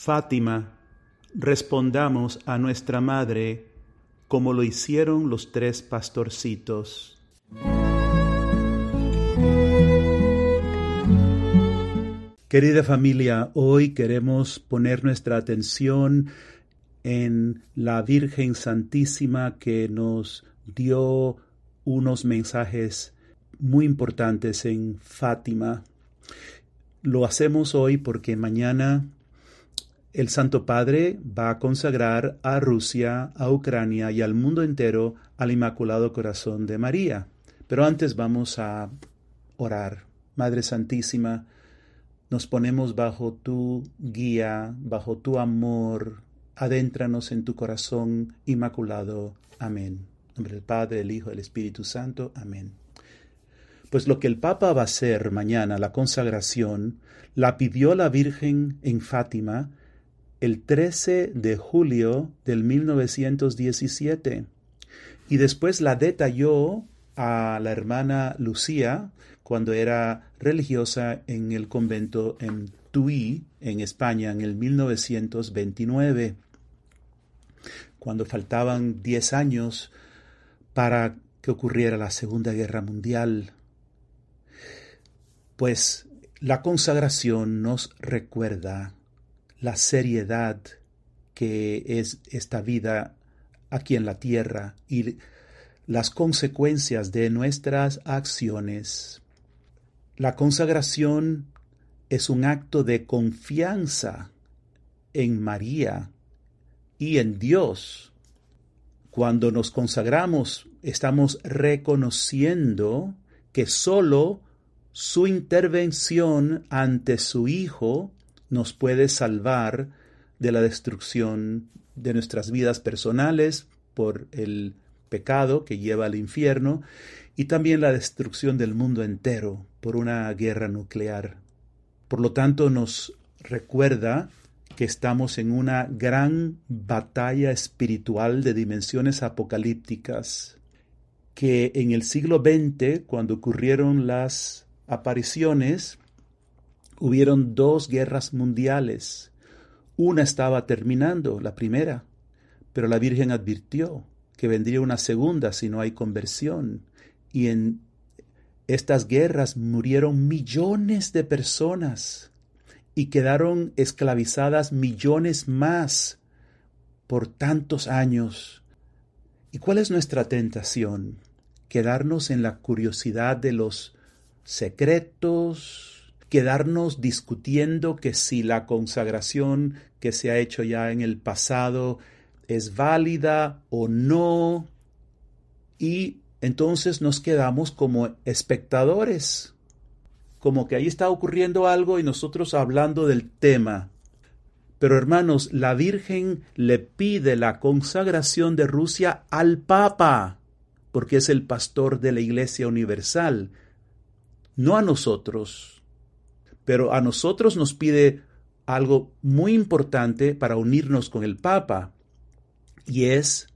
Fátima, respondamos a nuestra Madre como lo hicieron los tres pastorcitos. Querida familia, hoy queremos poner nuestra atención en la Virgen Santísima que nos dio unos mensajes muy importantes en Fátima. Lo hacemos hoy porque mañana el Santo Padre va a consagrar a Rusia, a Ucrania y al mundo entero al Inmaculado Corazón de María. Pero antes vamos a orar. Madre Santísima, nos ponemos bajo tu guía, bajo tu amor. Adéntranos en tu corazón inmaculado. Amén. Nombre del Padre, del Hijo, del Espíritu Santo. Amén. Pues lo que el Papa va a hacer mañana, la consagración, la pidió la Virgen en Fátima el 13 de julio del 1917 y después la detalló a la hermana Lucía cuando era religiosa en el convento en Tui, en España, en el 1929, cuando faltaban 10 años para que ocurriera la Segunda Guerra Mundial. Pues la consagración nos recuerda la seriedad que es esta vida aquí en la tierra y las consecuencias de nuestras acciones. La consagración es un acto de confianza en María y en Dios. Cuando nos consagramos, estamos reconociendo que sólo su intervención ante su Hijo nos puede salvar de la destrucción de nuestras vidas personales por el pecado que lleva al infierno y también la destrucción del mundo entero por una guerra nuclear. Por lo tanto, nos recuerda que estamos en una gran batalla espiritual de dimensiones apocalípticas, que en el siglo XX, cuando ocurrieron las apariciones, hubieron dos guerras mundiales. Una estaba terminando, la primera, pero la Virgen advirtió que vendría una segunda si no hay conversión. Y en estas guerras murieron millones de personas y quedaron esclavizadas millones más por tantos años. ¿Y cuál es nuestra tentación? Quedarnos en la curiosidad de los secretos, quedarnos discutiendo que si la consagración que se ha hecho ya en el pasado es válida o no, y entonces nos quedamos como espectadores, como que ahí está ocurriendo algo y nosotros hablando del tema. Pero hermanos, la Virgen le pide la consagración de Rusia al Papa, porque es el pastor de la Iglesia Universal, no a nosotros pero a nosotros nos pide algo muy importante para unirnos con el Papa, y es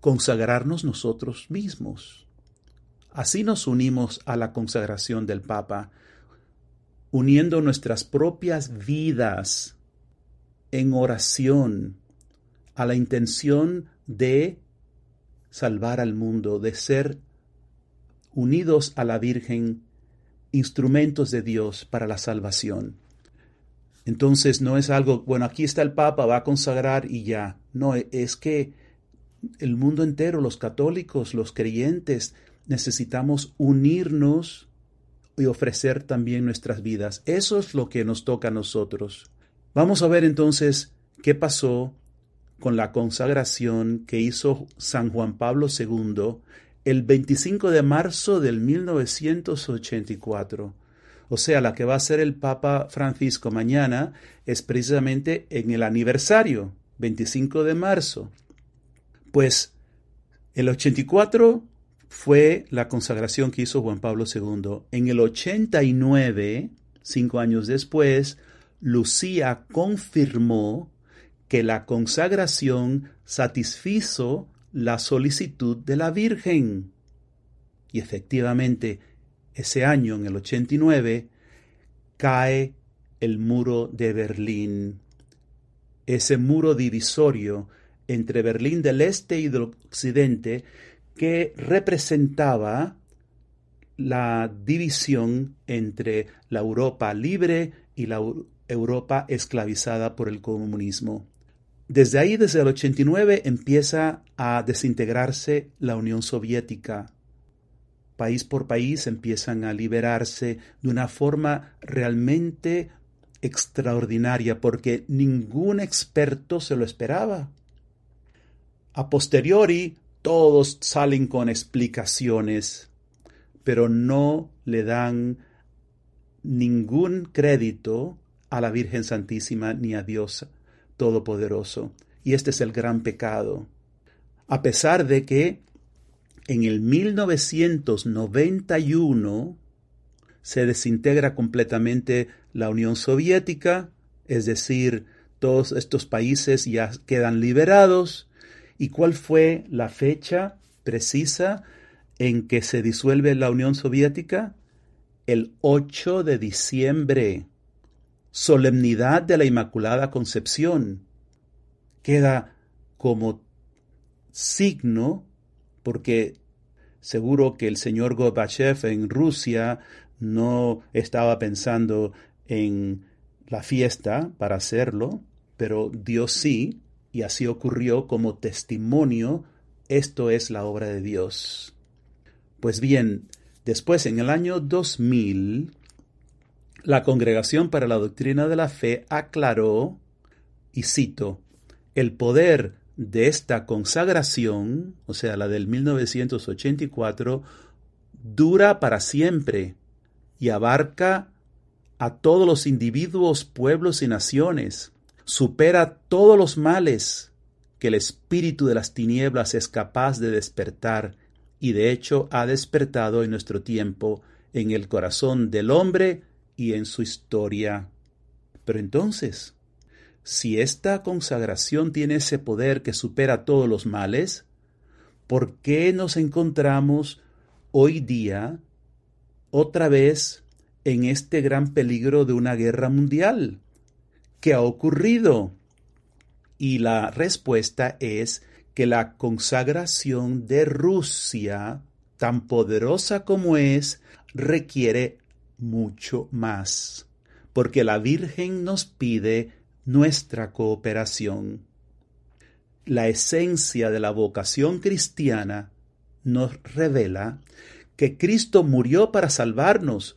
consagrarnos nosotros mismos. Así nos unimos a la consagración del Papa, uniendo nuestras propias vidas en oración a la intención de salvar al mundo, de ser unidos a la Virgen instrumentos de Dios para la salvación. Entonces no es algo, bueno, aquí está el Papa, va a consagrar y ya. No, es que el mundo entero, los católicos, los creyentes, necesitamos unirnos y ofrecer también nuestras vidas. Eso es lo que nos toca a nosotros. Vamos a ver entonces qué pasó con la consagración que hizo San Juan Pablo II el 25 de marzo del 1984. O sea, la que va a ser el Papa Francisco mañana es precisamente en el aniversario, 25 de marzo. Pues el 84 fue la consagración que hizo Juan Pablo II. En el 89, cinco años después, Lucía confirmó que la consagración satisfizo la solicitud de la Virgen. Y efectivamente, ese año, en el 89, cae el muro de Berlín ese muro divisorio entre Berlín del Este y del Occidente que representaba la división entre la Europa libre y la Europa esclavizada por el comunismo. Desde ahí, desde el 89, empieza a desintegrarse la Unión Soviética. País por país empiezan a liberarse de una forma realmente extraordinaria porque ningún experto se lo esperaba. A posteriori, todos salen con explicaciones, pero no le dan ningún crédito a la Virgen Santísima ni a Dios Todopoderoso. Y este es el gran pecado. A pesar de que en el 1991 se desintegra completamente la Unión Soviética, es decir, todos estos países ya quedan liberados. ¿Y cuál fue la fecha precisa en que se disuelve la Unión Soviética? El 8 de diciembre, solemnidad de la Inmaculada Concepción. Queda como signo, porque seguro que el señor Gorbachev en Rusia no estaba pensando en la fiesta para hacerlo, pero Dios sí, y así ocurrió como testimonio, esto es la obra de Dios. Pues bien, después en el año 2000, la Congregación para la Doctrina de la Fe aclaró, y cito, el poder de esta consagración, o sea, la del 1984, dura para siempre y abarca a todos los individuos, pueblos y naciones. Supera todos los males que el espíritu de las tinieblas es capaz de despertar y de hecho ha despertado en nuestro tiempo en el corazón del hombre y en su historia. Pero entonces, si esta consagración tiene ese poder que supera todos los males, ¿por qué nos encontramos hoy día otra vez en este gran peligro de una guerra mundial. ¿Qué ha ocurrido? Y la respuesta es que la consagración de Rusia, tan poderosa como es, requiere mucho más, porque la Virgen nos pide nuestra cooperación. La esencia de la vocación cristiana nos revela que Cristo murió para salvarnos,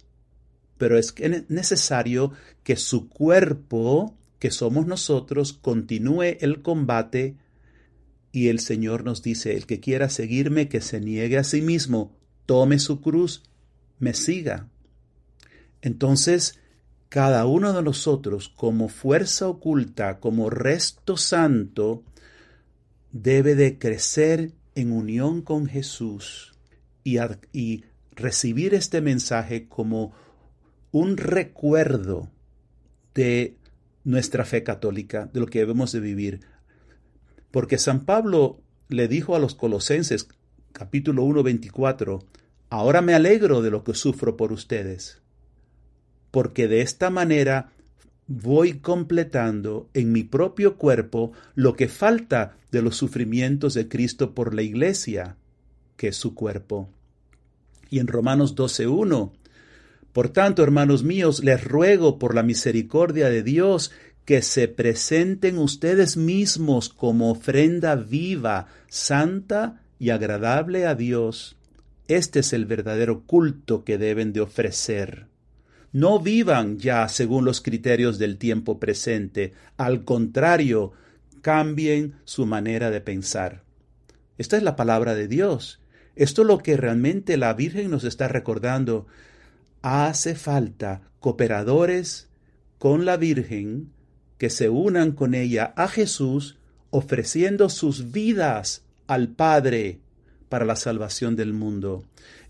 pero es necesario que su cuerpo, que somos nosotros, continúe el combate y el Señor nos dice, el que quiera seguirme, que se niegue a sí mismo, tome su cruz, me siga. Entonces, cada uno de nosotros, como fuerza oculta, como resto santo, debe de crecer en unión con Jesús y, recibir este mensaje como un recuerdo de nuestra fe católica, de lo que debemos de vivir. Porque San Pablo le dijo a los colosenses, capítulo 1, 24, ahora me alegro de lo que sufro por ustedes, porque de esta manera voy completando en mi propio cuerpo lo que falta de los sufrimientos de Cristo por la iglesia, que es su cuerpo. Y en Romanos 12.1, por tanto, hermanos míos, les ruego por la misericordia de Dios que se presenten ustedes mismos como ofrenda viva, santa y agradable a Dios. Este es el verdadero culto que deben de ofrecer. No vivan ya según los criterios del tiempo presente, al contrario, cambien su manera de pensar. Esta es la palabra de Dios. Esto es lo que realmente la Virgen nos está recordando. Hace falta cooperadores con la Virgen que se unan con ella a Jesús ofreciendo sus vidas al Padre para la salvación del mundo.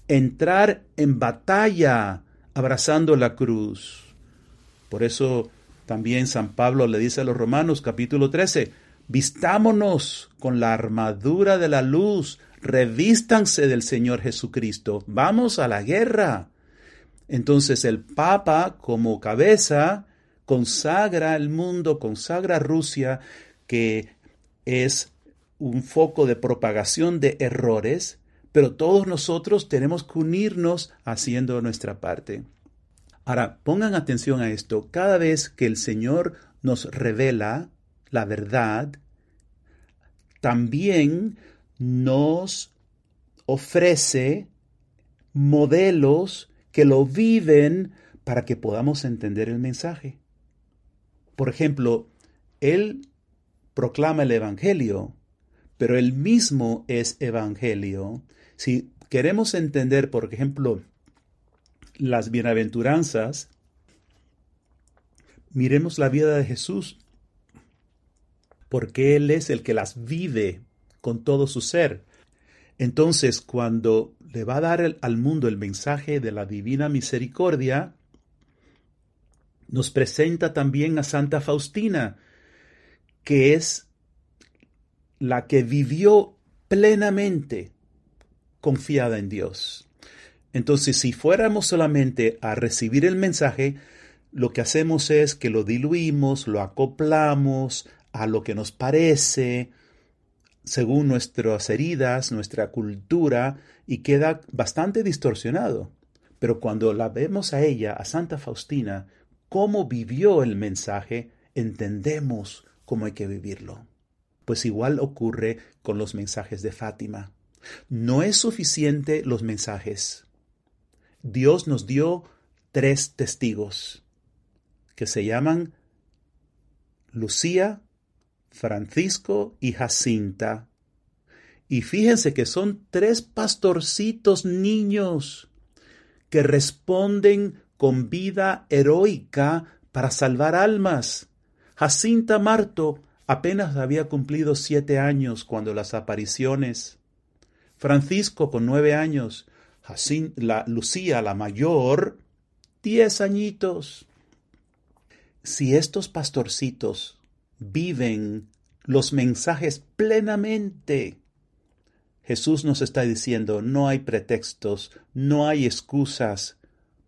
Entrar en batalla abrazando la cruz. Por eso también San Pablo le dice a los Romanos capítulo 13, vistámonos con la armadura de la luz revístanse del Señor Jesucristo, vamos a la guerra. Entonces el Papa como cabeza, consagra el mundo, consagra Rusia, que es un foco de propagación de errores, pero todos nosotros tenemos que unirnos haciendo nuestra parte. Ahora, pongan atención a esto. Cada vez que el Señor nos revela la verdad, también nos ofrece modelos que lo viven para que podamos entender el mensaje. Por ejemplo, Él proclama el Evangelio, pero Él mismo es Evangelio. Si queremos entender, por ejemplo, las bienaventuranzas, miremos la vida de Jesús, porque Él es el que las vive con todo su ser. Entonces, cuando le va a dar al mundo el mensaje de la divina misericordia, nos presenta también a Santa Faustina, que es la que vivió plenamente confiada en Dios. Entonces, si fuéramos solamente a recibir el mensaje, lo que hacemos es que lo diluimos, lo acoplamos a lo que nos parece, según nuestras heridas, nuestra cultura, y queda bastante distorsionado. Pero cuando la vemos a ella, a Santa Faustina, cómo vivió el mensaje, entendemos cómo hay que vivirlo. Pues igual ocurre con los mensajes de Fátima. No es suficiente los mensajes. Dios nos dio tres testigos que se llaman Lucía, Francisco y Jacinta. Y fíjense que son tres pastorcitos niños que responden con vida heroica para salvar almas. Jacinta Marto apenas había cumplido siete años cuando las apariciones. Francisco con nueve años Lucía la mayor, diez añitos. Si estos pastorcitos viven los mensajes plenamente, Jesús nos está diciendo, no hay pretextos, no hay excusas,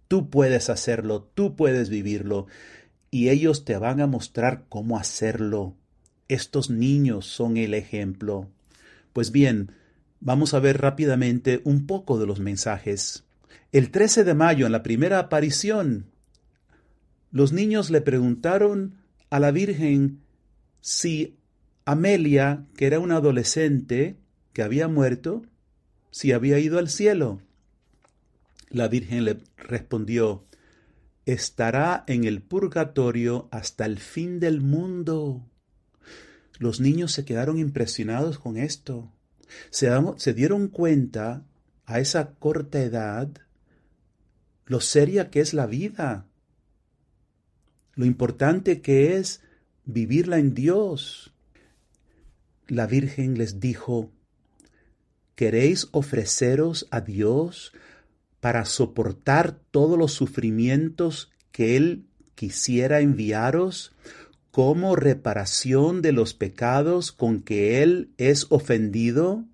tú puedes hacerlo, tú puedes vivirlo, y ellos te van a mostrar cómo hacerlo. Estos niños son el ejemplo. Pues bien, Vamos a ver rápidamente un poco de los mensajes. El 13 de mayo, en la primera aparición, los niños le preguntaron a la Virgen si Amelia, que era una adolescente que había muerto, si había ido al cielo. La Virgen le respondió, estará en el purgatorio hasta el fin del mundo. Los niños se quedaron impresionados con esto se, dieron cuenta a esa corta edad lo seria que es la vida, lo importante que es vivirla en Dios. La Virgen les dijo, ¿queréis ofreceros a Dios para soportar todos los sufrimientos que Él quisiera enviaros como reparación de los pecados con que Él es ofendido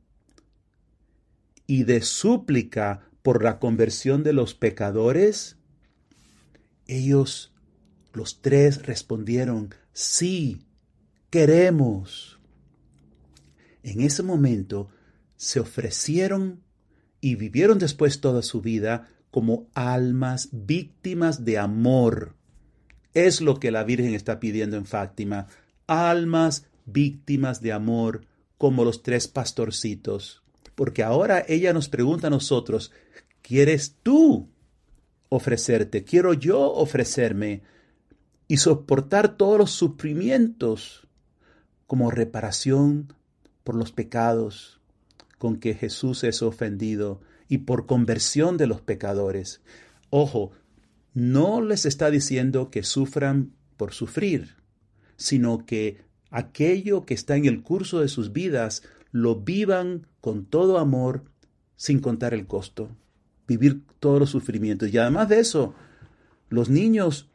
y de súplica por la conversión de los pecadores? Ellos, los tres, respondieron, sí, queremos. En ese momento se ofrecieron y vivieron después toda su vida como almas víctimas de amor es lo que la Virgen está pidiendo en Fátima, almas víctimas de amor como los tres pastorcitos. Porque ahora ella nos pregunta a nosotros, ¿quieres tú ofrecerte? ¿Quiero yo ofrecerme y soportar todos los sufrimientos como reparación por los pecados con que Jesús es ofendido y por conversión de los pecadores? Ojo, no les está diciendo que sufran por sufrir, sino que aquello que está en el curso de sus vidas lo vivan con todo amor sin contar el costo, vivir todos los sufrimientos. Y además de eso, los niños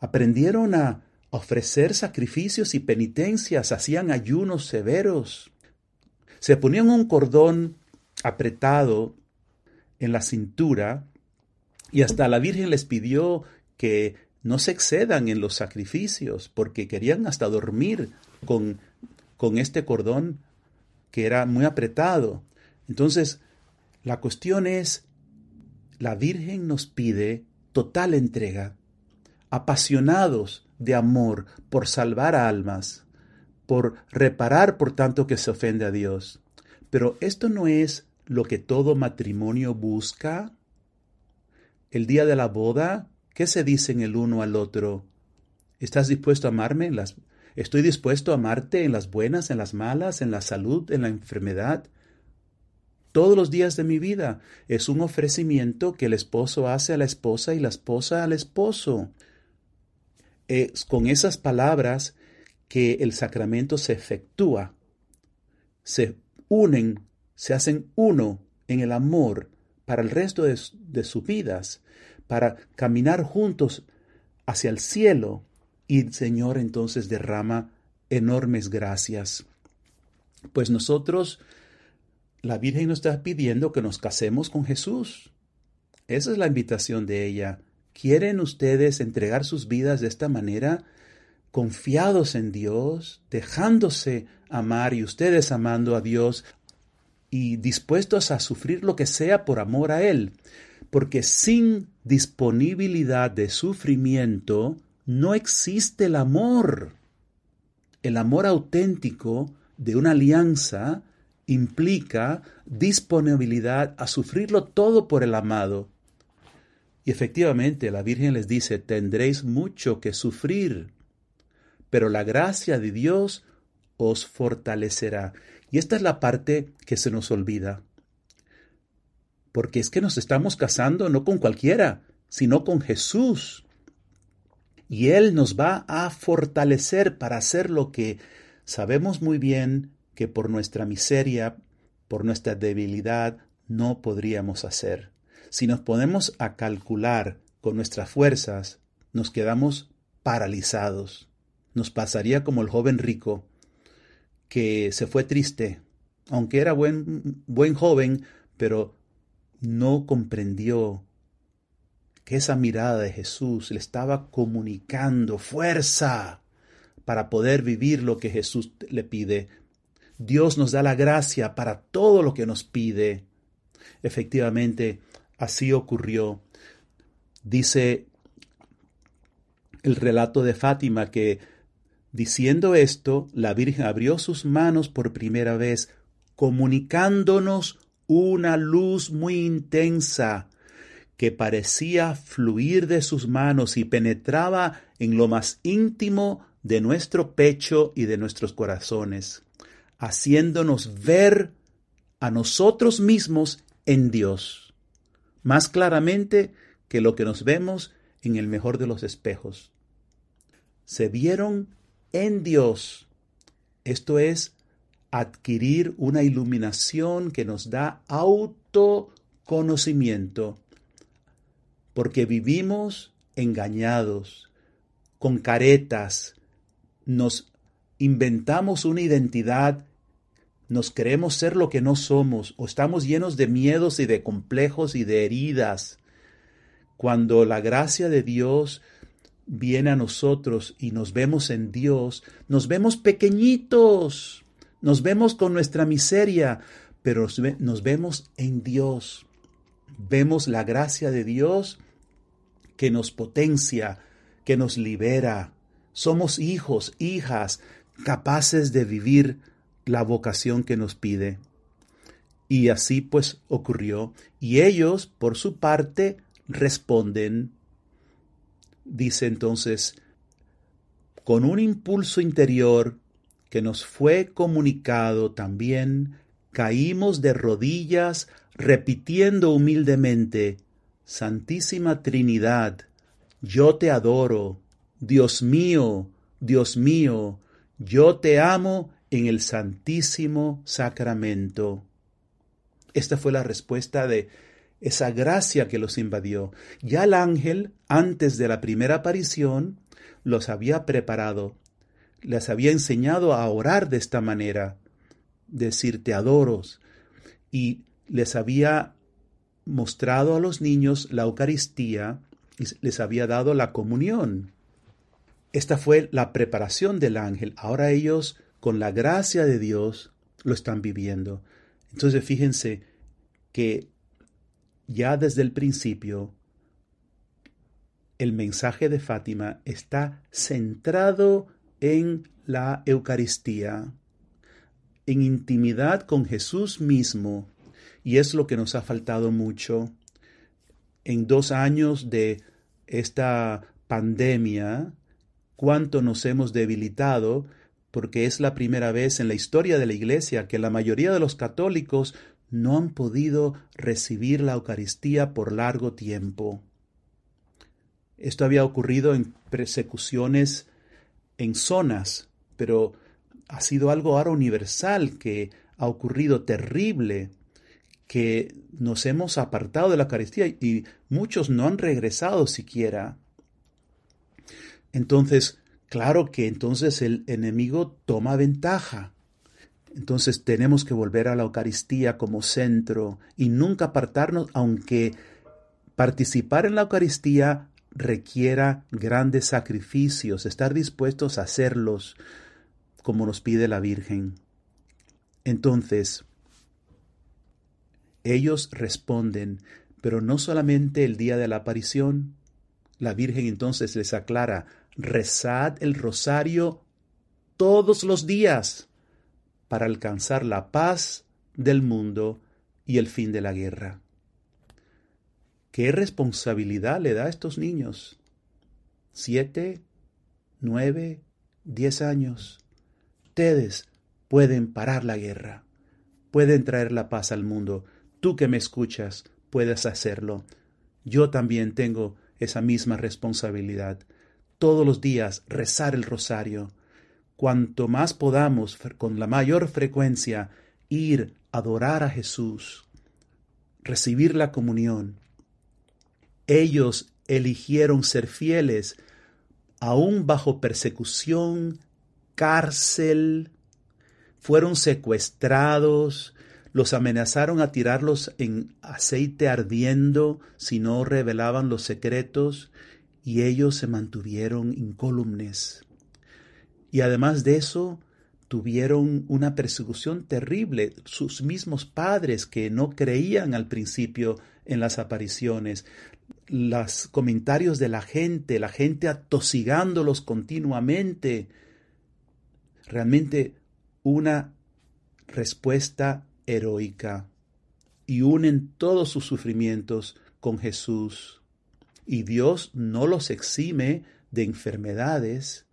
aprendieron a ofrecer sacrificios y penitencias, hacían ayunos severos, se ponían un cordón apretado en la cintura y hasta la Virgen les pidió que no se excedan en los sacrificios, porque querían hasta dormir con, con este cordón que era muy apretado. Entonces, la cuestión es, la Virgen nos pide total entrega, apasionados de amor por salvar almas, por reparar por tanto que se ofende a Dios. Pero esto no es lo que todo matrimonio busca. El día de la boda, ¿qué se dicen el uno al otro? ¿Estás dispuesto a amarme? las... Estoy dispuesto a amarte en las buenas, en las malas, en la salud, en la enfermedad. Todos los días de mi vida es un ofrecimiento que el esposo hace a la esposa y la esposa al esposo. Es con esas palabras que el sacramento se efectúa. Se unen, se hacen uno en el amor para el resto de, de sus vidas, para caminar juntos hacia el cielo y el Señor entonces derrama enormes gracias. Pues nosotros, la Virgen nos está pidiendo que nos casemos con Jesús. Esa es la invitación de ella. ¿Quieren ustedes entregar sus vidas de esta manera? Confiados en Dios, dejándose amar y ustedes amando a Dios y dispuestos a sufrir lo que sea por amor a Él. Porque sin disponibilidad de sufrimiento no existe el amor. El amor auténtico de una alianza implica disponibilidad a sufrirlo todo por el amado. Y efectivamente la Virgen les dice, tendréis mucho que sufrir, pero la gracia de Dios os fortalecerá. Y esta es la parte que se nos olvida. Porque es que nos estamos casando no con cualquiera, sino con Jesús y Él nos va a fortalecer para hacer lo que sabemos muy bien que por nuestra miseria, por nuestra debilidad, no podríamos hacer. Si nos ponemos a calcular con nuestras fuerzas, nos quedamos paralizados. Nos pasaría como el joven rico, que se fue triste, aunque era buen, buen joven, pero no comprendió que esa mirada de Jesús le estaba comunicando fuerza para poder vivir lo que Jesús le pide. Dios nos da la gracia para todo lo que nos pide. Efectivamente, así ocurrió. Dice el relato de Fátima que, diciendo esto, la Virgen abrió sus manos por primera vez, comunicándonos una luz muy intensa que parecía fluir de sus manos y penetraba en lo más íntimo de nuestro pecho y de nuestros corazones, haciéndonos ver a nosotros mismos en Dios, más claramente que lo que nos vemos en el mejor de los espejos. Se vieron en Dios. Esto es adquirir una iluminación que nos da autoconocimiento porque vivimos engañados, con caretas, nos inventamos una identidad, nos creemos ser lo que no somos, o estamos llenos de miedos y de complejos y de heridas. Cuando la gracia de Dios viene a nosotros y nos vemos en Dios, nos vemos pequeñitos, nos vemos con nuestra miseria, pero nos vemos en Dios vemos la gracia de Dios que nos potencia, que nos libera. Somos hijos, hijas, capaces de vivir la vocación que nos pide. Y así pues ocurrió. Y ellos, por su parte, responden. Dice entonces, con un impulso interior que nos fue comunicado también, caímos de rodillas repitiendo humildemente, Santísima Trinidad, yo te adoro, Dios mío, Dios mío, yo te amo en el Santísimo Sacramento. Esta fue la respuesta de esa gracia que los invadió. Ya el ángel, antes de la primera aparición, los había preparado, les había enseñado a orar de esta manera, decir te adoro, y les había mostrado a los niños la Eucaristía y les había dado la comunión. Esta fue la preparación del ángel. Ahora ellos, con la gracia de Dios, lo están viviendo. Entonces fíjense que ya desde el principio el mensaje de Fátima está centrado en la Eucaristía, en intimidad con Jesús mismo, y es lo que nos ha faltado mucho. En dos años de esta pandemia, cuánto nos hemos debilitado, porque es la primera vez en la historia de la Iglesia que la mayoría de los católicos no han podido recibir la Eucaristía por largo tiempo. Esto había ocurrido en persecuciones en zonas, pero ha sido algo ahora universal que ha ocurrido terrible, que nos hemos apartado de la Eucaristía y muchos no han regresado siquiera. Entonces, claro que entonces el enemigo toma ventaja. Entonces tenemos que volver a la Eucaristía como centro y nunca apartarnos, aunque participar en la Eucaristía requiera grandes sacrificios, estar dispuestos a hacerlos como nos pide la Virgen. Entonces, ellos responden, pero no solamente el día de la aparición. La Virgen entonces les aclara, rezad el rosario todos los días para alcanzar la paz del mundo y el fin de la guerra. ¿Qué responsabilidad le da a estos niños? Siete, nueve, diez años. Ustedes pueden parar la guerra, pueden traer la paz al mundo. Tú que me escuchas, puedes hacerlo. Yo también tengo esa misma responsabilidad. Todos los días rezar el rosario. Cuanto más podamos, con la mayor frecuencia, ir a adorar a Jesús, recibir la comunión, ellos eligieron ser fieles, aún bajo persecución, cárcel, fueron secuestrados, los amenazaron a tirarlos en aceite ardiendo si no revelaban los secretos, y ellos se mantuvieron incólumes. Y además de eso, tuvieron una persecución terrible. Sus mismos padres que no creían al principio en las apariciones, los comentarios de la gente, la gente atosigándolos continuamente. Realmente una respuesta heroica y unen todos sus sufrimientos con Jesús. Y Dios no los exime de enfermedades.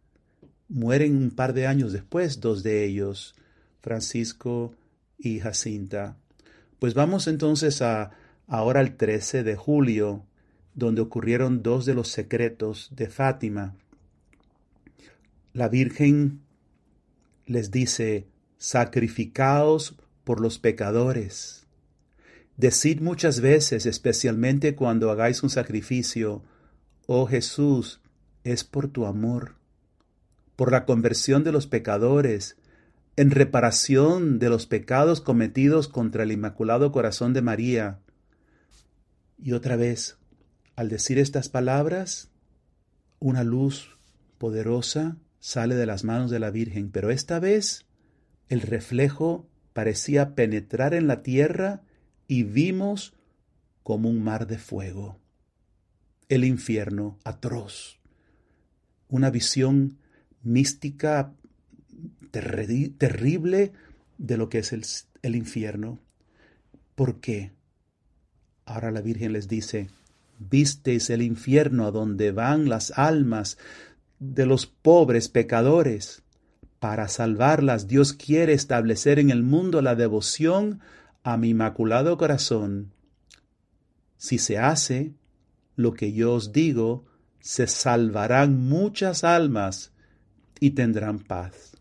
Mueren un par de años después dos de ellos, Francisco y Jacinta. Pues vamos entonces a ahora el 13 de julio donde ocurrieron dos de los secretos de Fátima. La Virgen les dice, sacrificaos por los pecadores. Decid muchas veces, especialmente cuando hagáis un sacrificio, oh Jesús, es por tu amor, por la conversión de los pecadores, en reparación de los pecados cometidos contra el Inmaculado Corazón de María. Y otra vez, al decir estas palabras, una luz poderosa sale de las manos de la Virgen, pero esta vez el reflejo parecía penetrar en la tierra y vimos como un mar de fuego. El infierno atroz. Una visión mística terrible de lo que es el, el infierno. ¿Por qué? Ahora la Virgen les dice, visteis el infierno a donde van las almas de los pobres pecadores. Para salvarlas Dios quiere establecer en el mundo la devoción a mi inmaculado corazón. Si se hace lo que yo os digo, se salvarán muchas almas y tendrán paz.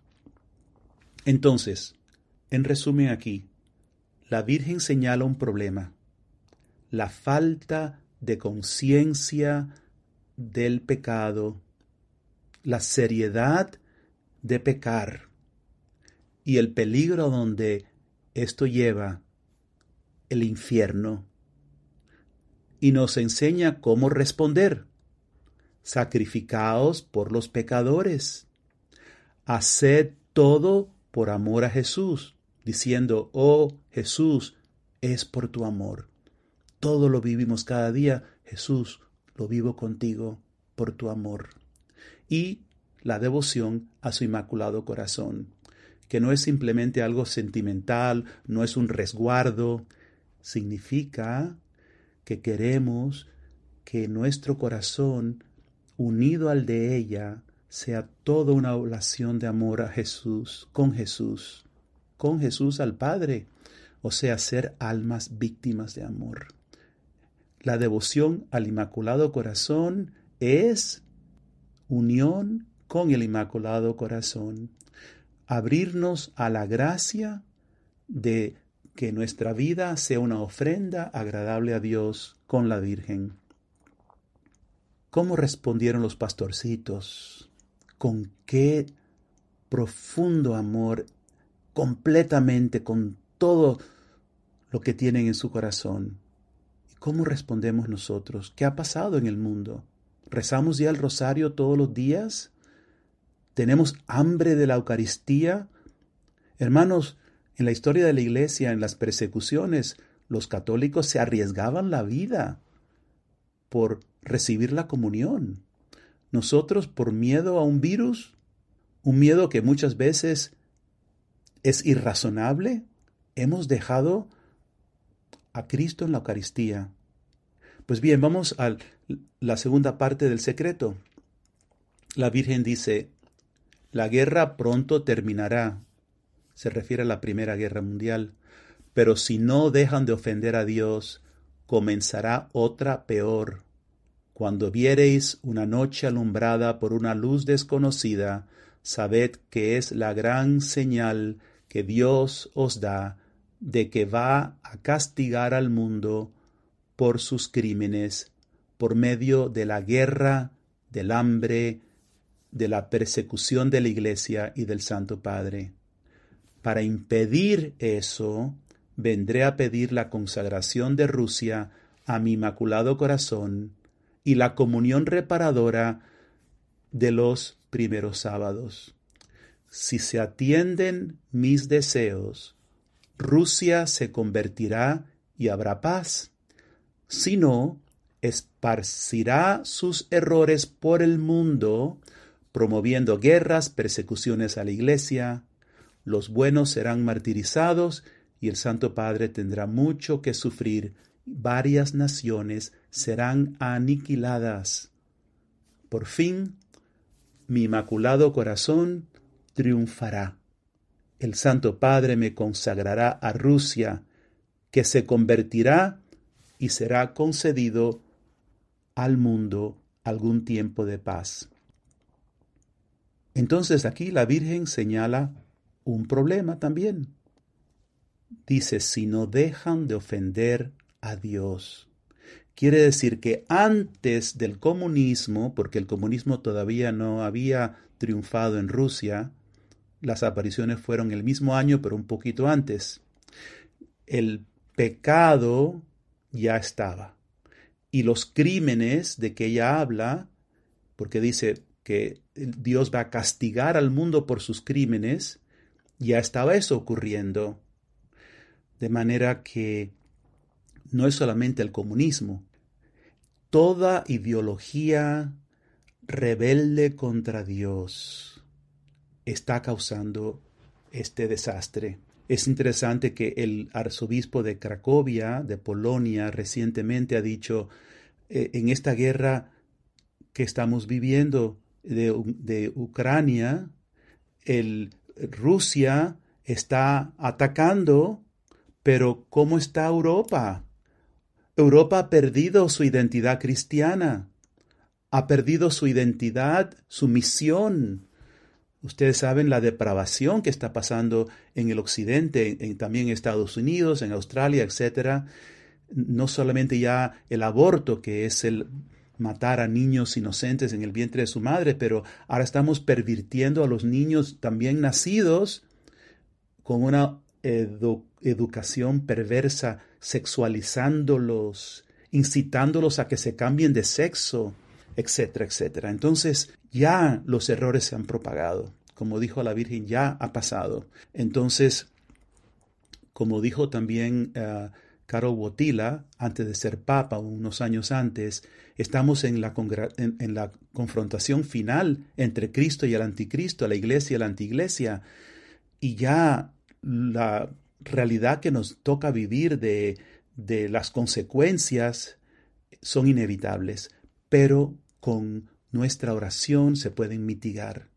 Entonces, en resumen aquí, la Virgen señala un problema, la falta de conciencia del pecado, la seriedad de pecar y el peligro donde esto lleva el infierno y nos enseña cómo responder. sacrificaos por los pecadores. Haced todo por amor a Jesús, diciendo, oh Jesús, es por tu amor. Todo lo vivimos cada día, Jesús, lo vivo contigo por tu amor. Y la devoción a su inmaculado corazón, que no es simplemente algo sentimental, no es un resguardo, significa que queremos que nuestro corazón, unido al de ella, sea toda una oración de amor a Jesús, con Jesús, con Jesús al Padre, o sea, ser almas víctimas de amor. La devoción al Inmaculado Corazón es unión con el Inmaculado Corazón, abrirnos a la gracia de que nuestra vida sea una ofrenda agradable a Dios con la Virgen. ¿Cómo respondieron los pastorcitos? ¿Con qué profundo amor, completamente, con todo lo que tienen en su corazón? ¿Cómo respondemos nosotros? ¿Qué ha pasado en el mundo? ¿Rezamos ya el rosario todos los días? ¿Tenemos hambre de la Eucaristía? Hermanos, en la historia de la Iglesia, en las persecuciones, los católicos se arriesgaban la vida por recibir la comunión. Nosotros, por miedo a un virus, un miedo que muchas veces es irrazonable, hemos dejado a Cristo en la Eucaristía. Pues bien, vamos a la segunda parte del secreto. La Virgen dice, la guerra pronto terminará. Se refiere a la Primera Guerra Mundial. Pero si no dejan de ofender a Dios, comenzará otra peor. Cuando viereis una noche alumbrada por una luz desconocida, sabed que es la gran señal que Dios os da de que va a castigar al mundo por sus crímenes, por medio de la guerra, del hambre, de la persecución de la Iglesia y del Santo Padre. Para impedir eso, vendré a pedir la consagración de Rusia a mi Inmaculado Corazón y la comunión reparadora de los primeros sábados. Si se atienden mis deseos, Rusia se convertirá y habrá paz. Si no, esparcirá sus errores por el mundo, promoviendo guerras, persecuciones a la Iglesia. Los buenos serán martirizados y el Santo Padre tendrá mucho que sufrir varias naciones serán aniquiladas. Por fin, mi inmaculado corazón triunfará. El Santo Padre me consagrará a Rusia, que se convertirá y será concedido al mundo algún tiempo de paz. Entonces aquí la Virgen señala un problema también. Dice, si no dejan de ofender a Dios. Quiere decir que antes del comunismo, porque el comunismo todavía no había triunfado en Rusia, las apariciones fueron el mismo año, pero un poquito antes, el pecado ya estaba. Y los crímenes de que ella habla, porque dice que Dios va a castigar al mundo por sus crímenes, ya estaba eso ocurriendo. De manera que no es solamente el comunismo. Toda ideología rebelde contra Dios está causando este desastre. Es interesante que el arzobispo de Cracovia, de Polonia, recientemente ha dicho, eh, en esta guerra que estamos viviendo de, Ucrania, el, Rusia está atacando, pero ¿cómo está Europa? Europa ha perdido su identidad cristiana, ha perdido su identidad, su misión. Ustedes saben la depravación que está pasando en el occidente, en, también en Estados Unidos, en Australia, etc. No solamente ya el aborto, que es el matar a niños inocentes en el vientre de su madre, pero ahora estamos pervirtiendo a los niños también nacidos con una educación perversa, sexualizándolos, incitándolos a que se cambien de sexo. etcétera, etcétera. Entonces ya los errores se han propagado. Como dijo la Virgen, ya ha pasado. Entonces, como dijo también uh, Carol Botila, antes de ser papa, unos años antes, estamos en la, en, en la, confrontación final entre Cristo y el anticristo, la iglesia y la antiglesia, y ya la realidad que nos toca vivir de, de las consecuencias son inevitables, pero con nuestra oración se pueden mitigar.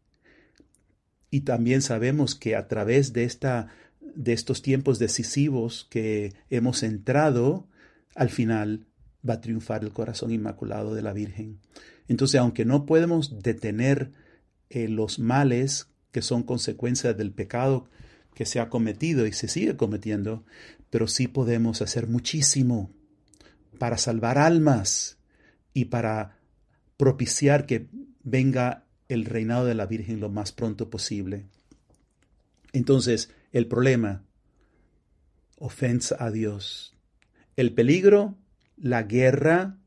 Y también sabemos que a través de esta de estos tiempos decisivos que hemos entrado, al final va a triunfar el corazón inmaculado de la Virgen. Entonces, aunque no podemos detener eh, los males que son consecuencia del pecado que se ha cometido y se sigue cometiendo, pero sí podemos hacer muchísimo para salvar almas y para propiciar que venga el reinado de la Virgen lo más pronto posible. Entonces, el problema, ofensa a Dios. El peligro, la guerra,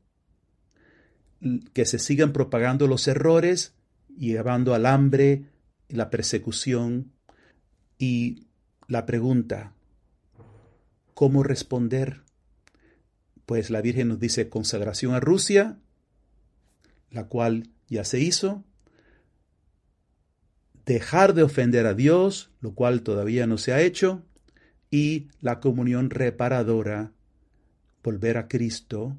que se sigan propagando los errores, llevando al hambre, la persecución y la pregunta, ¿cómo responder? Pues la Virgen nos dice consagración a Rusia, la cual ya se hizo, dejar de ofender a Dios, lo cual todavía no se ha hecho, y la comunión reparadora, volver a Cristo,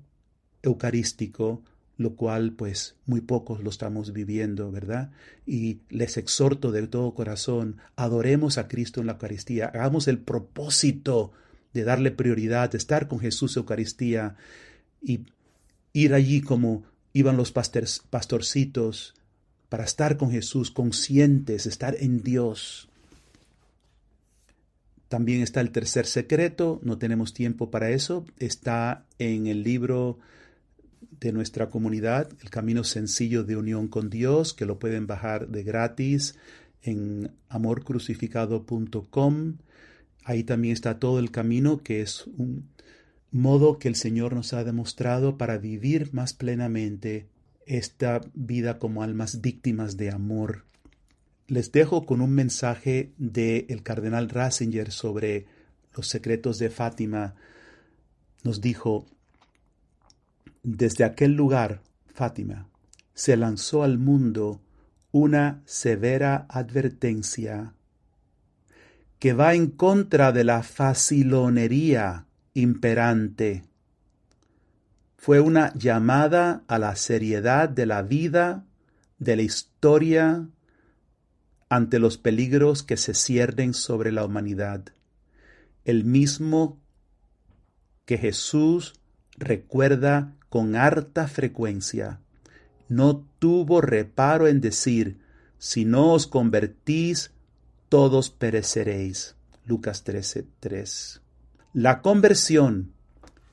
eucarístico, lo cual pues muy pocos lo estamos viviendo, ¿verdad? Y les exhorto de todo corazón, adoremos a Cristo en la Eucaristía, hagamos el propósito de darle prioridad, de estar con Jesús Eucaristía y ir allí como iban los pastorcitos para estar con Jesús, conscientes, estar en Dios. También está el tercer secreto, no tenemos tiempo para eso, está en el libro de nuestra comunidad, El Camino Sencillo de Unión con Dios, que lo pueden bajar de gratis en amorcrucificado.com. Ahí también está todo el camino, que es un modo que el Señor nos ha demostrado para vivir más plenamente esta vida como almas víctimas de amor. Les dejo con un mensaje del el cardenal Ratzinger sobre los secretos de Fátima. Nos dijo, desde aquel lugar, Fátima, se lanzó al mundo una severa advertencia que va en contra de la facilonería imperante fue una llamada a la seriedad de la vida, de la historia, ante los peligros que se ciernen sobre la humanidad. El mismo que Jesús recuerda con harta frecuencia. No tuvo reparo en decir, si no os convertís, todos pereceréis. Lucas 13:3. La conversión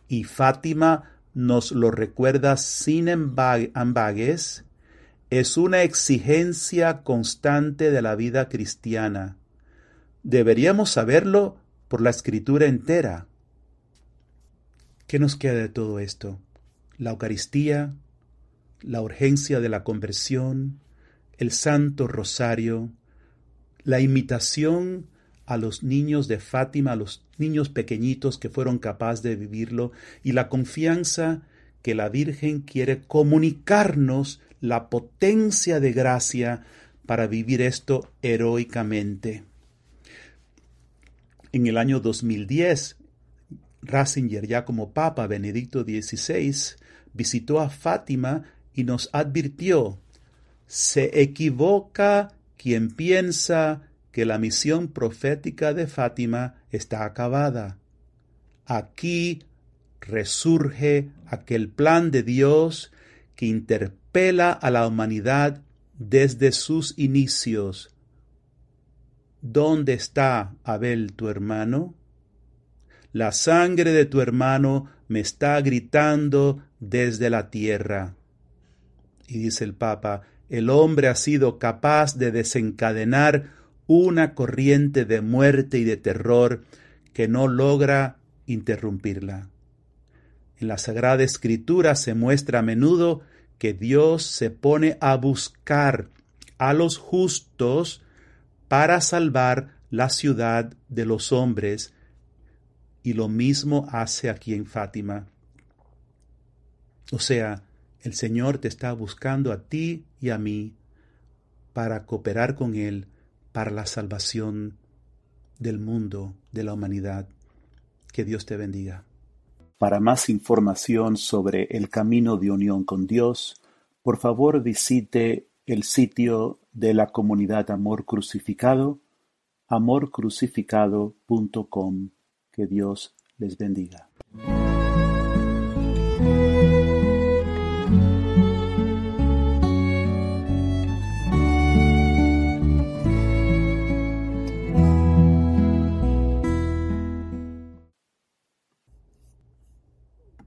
y Fátima nos lo recuerda sin ambagues, es una exigencia constante de la vida cristiana. Deberíamos saberlo por la escritura entera. ¿Qué nos queda de todo esto? La Eucaristía, la urgencia de la conversión, el Santo Rosario, la imitación a los niños de Fátima, a los niños pequeñitos que fueron capaces de vivirlo, y la confianza que la Virgen quiere comunicarnos la potencia de gracia para vivir esto heroicamente. En el año 2010, Ratzinger, ya como Papa Benedicto XVI, visitó a Fátima y nos advirtió, se equivoca quien piensa que la misión profética de Fátima está acabada. Aquí resurge aquel plan de Dios que interpela a la humanidad desde sus inicios. ¿Dónde está Abel tu hermano? La sangre de tu hermano me está gritando desde la tierra. Y dice el Papa, el hombre ha sido capaz de desencadenar una corriente de muerte y de terror que no logra interrumpirla. En la Sagrada Escritura se muestra a menudo que Dios se pone a buscar a los justos para salvar la ciudad de los hombres, y lo mismo hace aquí en Fátima. O sea, el Señor te está buscando a ti y a mí para cooperar con Él para la salvación del mundo, de la humanidad. Que Dios te bendiga. Para más información sobre el camino de unión con Dios, por favor visite el sitio de la comunidad Amor Crucificado, amorcrucificado.com. Que Dios les bendiga.